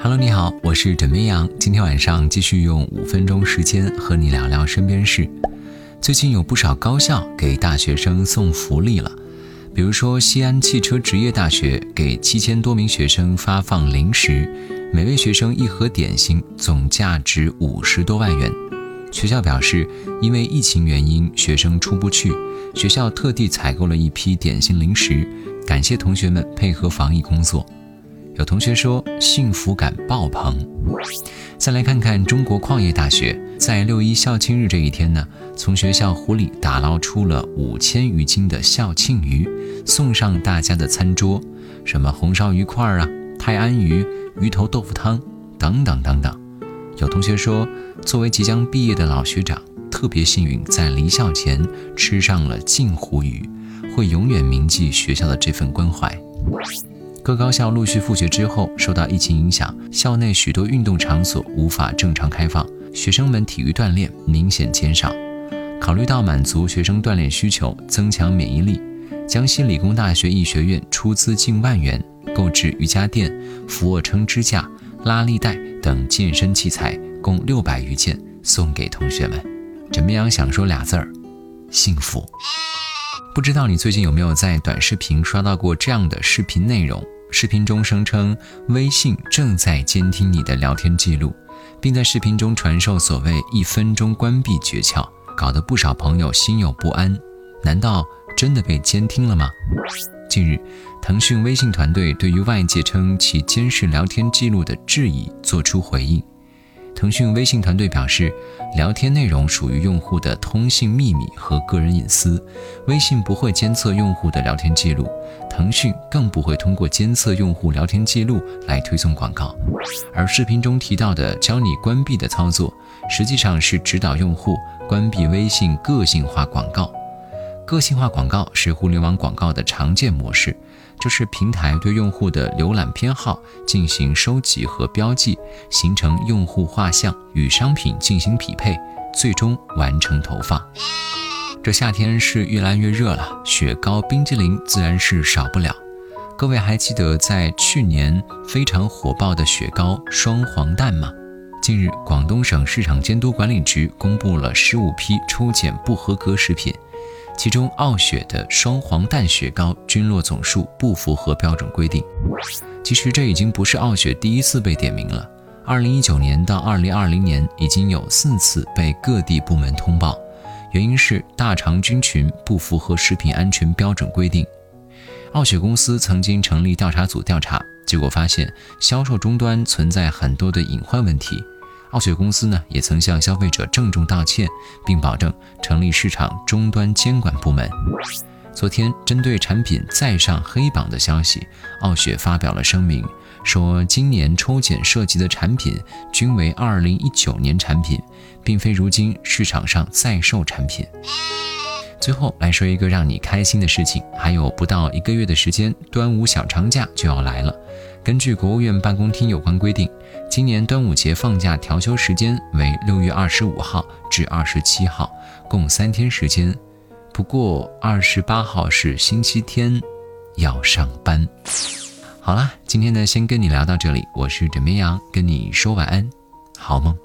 Hello，你好，我是枕边羊。今天晚上继续用五分钟时间和你聊聊身边事。最近有不少高校给大学生送福利了，比如说西安汽车职业大学给七千多名学生发放零食，每位学生一盒点心，总价值五十多万元。学校表示，因为疫情原因，学生出不去，学校特地采购了一批点心零食，感谢同学们配合防疫工作。有同学说幸福感爆棚。再来看看中国矿业大学，在六一校庆日这一天呢，从学校湖里打捞出了五千余斤的校庆鱼，送上大家的餐桌，什么红烧鱼块啊、泰安鱼、鱼头豆腐汤等等等等。有同学说，作为即将毕业的老学长，特别幸运在离校前吃上了镜湖鱼，会永远铭记学校的这份关怀。各高校陆续复学之后，受到疫情影响，校内许多运动场所无法正常开放，学生们体育锻炼明显减少。考虑到满足学生锻炼需求，增强免疫力，江西理工大学医学院出资近万元购置瑜伽垫、俯卧撑支架、拉力带等健身器材，共六百余件，送给同学们。枕边羊想说俩字儿：幸福。不知道你最近有没有在短视频刷到过这样的视频内容？视频中声称微信正在监听你的聊天记录，并在视频中传授所谓“一分钟关闭”诀窍，搞得不少朋友心有不安。难道真的被监听了吗？近日，腾讯微信团队对于外界称其监视聊天记录的质疑作出回应。腾讯微信团队表示，聊天内容属于用户的通信秘密和个人隐私，微信不会监测用户的聊天记录，腾讯更不会通过监测用户聊天记录来推送广告。而视频中提到的教你关闭的操作，实际上是指导用户关闭微信个性化广告。个性化广告是互联网广告的常见模式。就是平台对用户的浏览偏好进行收集和标记，形成用户画像，与商品进行匹配，最终完成投放。这夏天是越来越热了，雪糕、冰激凌自然是少不了。各位还记得在去年非常火爆的雪糕双黄蛋吗？近日，广东省市场监督管理局公布了十五批抽检不合格食品。其中，傲雪的双黄蛋雪糕菌落总数不符合标准规定。其实，这已经不是傲雪第一次被点名了。二零一九年到二零二零年，已经有四次被各地部门通报，原因是大肠菌群不符合食品安全标准规定。傲雪公司曾经成立调查组调查，结果发现销售终端存在很多的隐患问题。傲雪公司呢，也曾向消费者郑重道歉，并保证成立市场终端监管部门。昨天，针对产品再上黑榜的消息，傲雪发表了声明，说今年抽检涉及的产品均为2019年产品，并非如今市场上在售产品。最后来说一个让你开心的事情，还有不到一个月的时间，端午小长假就要来了。根据国务院办公厅有关规定，今年端午节放假调休时间为六月二十五号至二十七号，共三天时间。不过二十八号是星期天，要上班。好啦，今天呢，先跟你聊到这里。我是枕边羊，跟你说晚安，好梦。